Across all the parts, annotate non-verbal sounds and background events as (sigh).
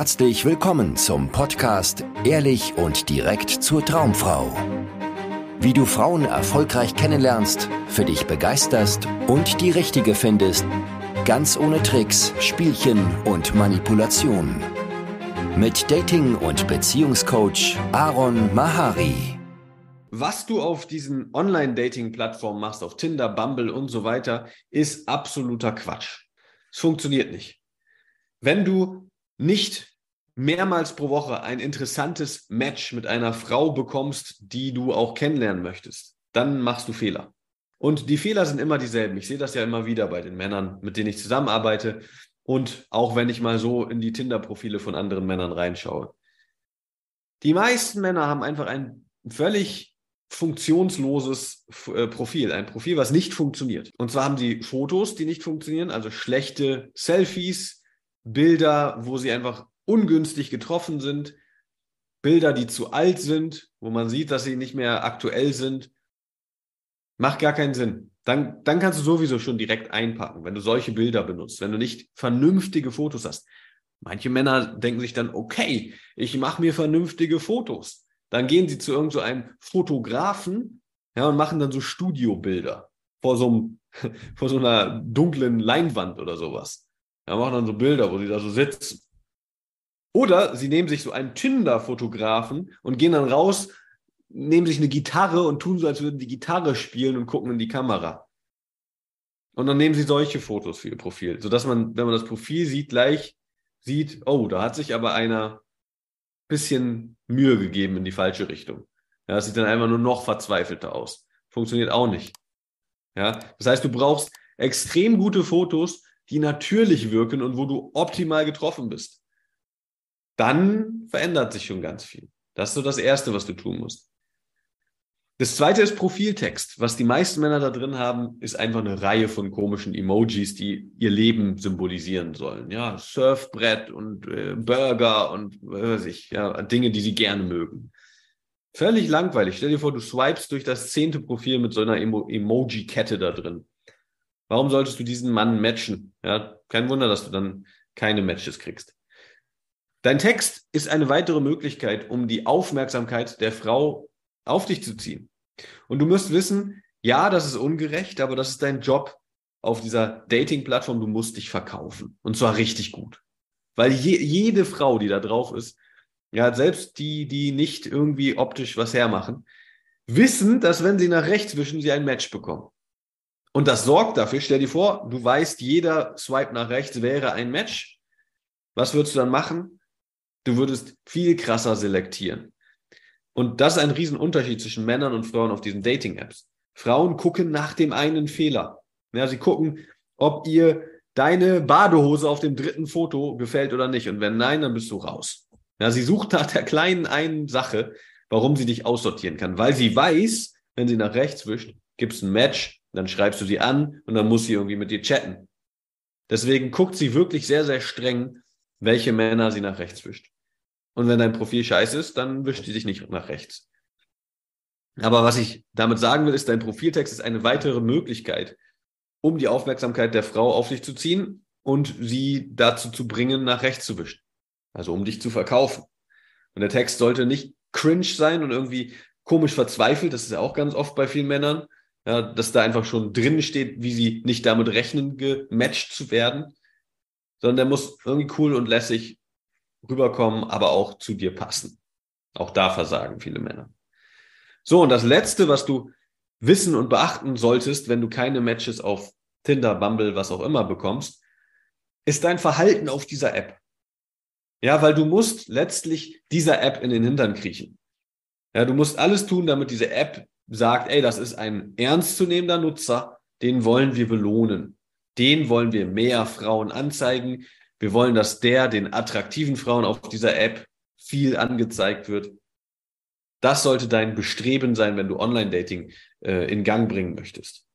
Herzlich willkommen zum Podcast Ehrlich und direkt zur Traumfrau. Wie du Frauen erfolgreich kennenlernst, für dich begeisterst und die richtige findest, ganz ohne Tricks, Spielchen und Manipulation. Mit Dating- und Beziehungscoach Aaron Mahari. Was du auf diesen Online-Dating-Plattformen machst, auf Tinder, Bumble und so weiter, ist absoluter Quatsch. Es funktioniert nicht. Wenn du nicht mehrmals pro Woche ein interessantes Match mit einer Frau bekommst, die du auch kennenlernen möchtest, dann machst du Fehler. Und die Fehler sind immer dieselben. Ich sehe das ja immer wieder bei den Männern, mit denen ich zusammenarbeite und auch wenn ich mal so in die Tinder-Profile von anderen Männern reinschaue. Die meisten Männer haben einfach ein völlig funktionsloses äh, Profil, ein Profil, was nicht funktioniert. Und zwar haben sie Fotos, die nicht funktionieren, also schlechte Selfies, Bilder, wo sie einfach ungünstig getroffen sind, Bilder, die zu alt sind, wo man sieht, dass sie nicht mehr aktuell sind, macht gar keinen Sinn. Dann, dann kannst du sowieso schon direkt einpacken, wenn du solche Bilder benutzt, wenn du nicht vernünftige Fotos hast. Manche Männer denken sich dann, okay, ich mache mir vernünftige Fotos. Dann gehen sie zu irgendeinem so Fotografen ja, und machen dann so Studiobilder vor so, einem, (laughs) vor so einer dunklen Leinwand oder sowas. Ja, machen dann so Bilder, wo sie da so sitzen. Oder sie nehmen sich so einen Tinder-Fotografen und gehen dann raus, nehmen sich eine Gitarre und tun so, als würden die Gitarre spielen und gucken in die Kamera. Und dann nehmen sie solche Fotos für ihr Profil, sodass man, wenn man das Profil sieht, gleich sieht, oh, da hat sich aber einer bisschen Mühe gegeben in die falsche Richtung. Ja, das sieht dann einfach nur noch verzweifelter aus. Funktioniert auch nicht. Ja, das heißt, du brauchst extrem gute Fotos, die natürlich wirken und wo du optimal getroffen bist, dann verändert sich schon ganz viel. Das ist so das Erste, was du tun musst. Das zweite ist Profiltext. Was die meisten Männer da drin haben, ist einfach eine Reihe von komischen Emojis, die ihr Leben symbolisieren sollen. Ja, Surfbrett und äh, Burger und was weiß ich, ja, Dinge, die sie gerne mögen. Völlig langweilig. Stell dir vor, du swipest durch das zehnte Profil mit so einer Emo Emoji-Kette da drin. Warum solltest du diesen Mann matchen? Ja, kein Wunder, dass du dann keine Matches kriegst. Dein Text ist eine weitere Möglichkeit, um die Aufmerksamkeit der Frau auf dich zu ziehen. Und du musst wissen, ja, das ist ungerecht, aber das ist dein Job auf dieser Dating-Plattform. Du musst dich verkaufen. Und zwar richtig gut. Weil je, jede Frau, die da drauf ist, ja, selbst die, die nicht irgendwie optisch was hermachen, wissen, dass wenn sie nach rechts wischen, sie ein Match bekommen. Und das sorgt dafür, stell dir vor, du weißt, jeder Swipe nach rechts wäre ein Match. Was würdest du dann machen? Du würdest viel krasser selektieren. Und das ist ein Riesenunterschied zwischen Männern und Frauen auf diesen Dating-Apps. Frauen gucken nach dem einen Fehler. Ja, sie gucken, ob ihr deine Badehose auf dem dritten Foto gefällt oder nicht. Und wenn nein, dann bist du raus. Ja, sie sucht nach der kleinen einen Sache, warum sie dich aussortieren kann. Weil sie weiß, wenn sie nach rechts wischt, gibt es ein Match, dann schreibst du sie an und dann muss sie irgendwie mit dir chatten. Deswegen guckt sie wirklich sehr, sehr streng, welche Männer sie nach rechts wischt. Und wenn dein Profil scheiße ist, dann wischt sie dich nicht nach rechts. Aber was ich damit sagen will, ist, dein Profiltext ist eine weitere Möglichkeit, um die Aufmerksamkeit der Frau auf dich zu ziehen und sie dazu zu bringen, nach rechts zu wischen. Also um dich zu verkaufen. Und der Text sollte nicht cringe sein und irgendwie komisch verzweifelt. Das ist ja auch ganz oft bei vielen Männern ja, dass da einfach schon drin steht, wie sie nicht damit rechnen, gematcht zu werden, sondern der muss irgendwie cool und lässig rüberkommen, aber auch zu dir passen. Auch da versagen viele Männer. So, und das Letzte, was du wissen und beachten solltest, wenn du keine Matches auf Tinder, Bumble, was auch immer bekommst, ist dein Verhalten auf dieser App. Ja, weil du musst letztlich dieser App in den Hintern kriechen. Ja, du musst alles tun, damit diese App sagt, ey, das ist ein ernstzunehmender Nutzer, den wollen wir belohnen. Den wollen wir mehr Frauen anzeigen. Wir wollen, dass der den attraktiven Frauen auf dieser App viel angezeigt wird. Das sollte dein Bestreben sein, wenn du Online-Dating äh, in Gang bringen möchtest.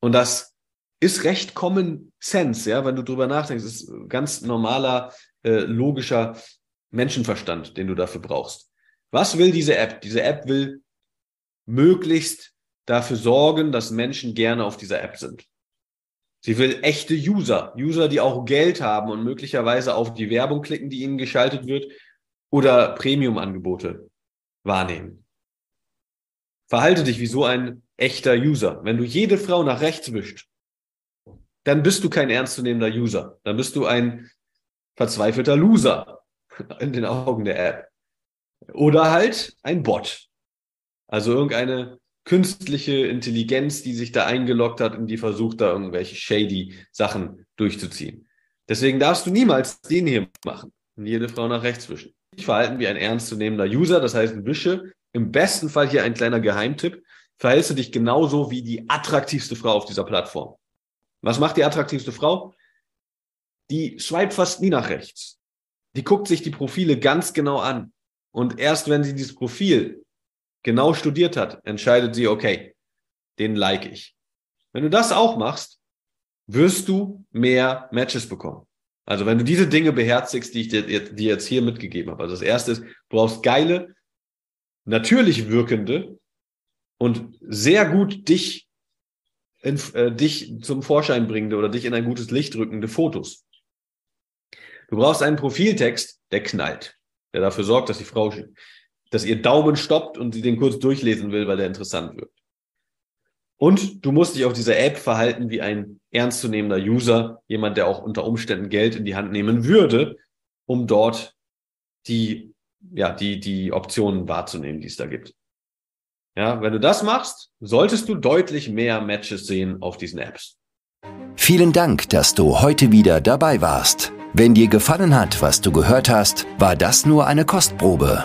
Und das ist recht Common Sense, ja, wenn du drüber nachdenkst. Das ist ganz normaler, äh, logischer Menschenverstand, den du dafür brauchst. Was will diese App? Diese App will möglichst dafür sorgen, dass Menschen gerne auf dieser App sind. Sie will echte User, User, die auch Geld haben und möglicherweise auf die Werbung klicken, die ihnen geschaltet wird oder Premium-Angebote wahrnehmen. Verhalte dich wie so ein echter User. Wenn du jede Frau nach rechts wischt, dann bist du kein ernstzunehmender User. Dann bist du ein verzweifelter Loser (laughs) in den Augen der App. Oder halt ein Bot. Also irgendeine künstliche Intelligenz, die sich da eingeloggt hat und die versucht, da irgendwelche shady Sachen durchzuziehen. Deswegen darfst du niemals den hier machen und jede Frau nach rechts wischen. Ich verhalten wie ein ernstzunehmender User, das heißt, wische im besten Fall hier ein kleiner Geheimtipp, verhältst du dich genauso wie die attraktivste Frau auf dieser Plattform. Was macht die attraktivste Frau? Die swipe fast nie nach rechts. Die guckt sich die Profile ganz genau an. Und erst wenn sie dieses Profil genau studiert hat, entscheidet sie, okay, den like ich. Wenn du das auch machst, wirst du mehr Matches bekommen. Also wenn du diese Dinge beherzigst, die ich dir, dir jetzt hier mitgegeben habe. Also das erste ist, du brauchst geile, natürlich wirkende und sehr gut dich in, äh, dich zum Vorschein bringende oder dich in ein gutes Licht rückende Fotos. Du brauchst einen Profiltext, der knallt, der dafür sorgt, dass die Frau, dass ihr Daumen stoppt und sie den kurz durchlesen will, weil der interessant wird. Und du musst dich auf dieser App verhalten wie ein ernstzunehmender User, jemand, der auch unter Umständen Geld in die Hand nehmen würde, um dort die, ja, die, die Optionen wahrzunehmen, die es da gibt. Ja, wenn du das machst, solltest du deutlich mehr Matches sehen auf diesen Apps. Vielen Dank, dass du heute wieder dabei warst. Wenn dir gefallen hat, was du gehört hast, war das nur eine Kostprobe.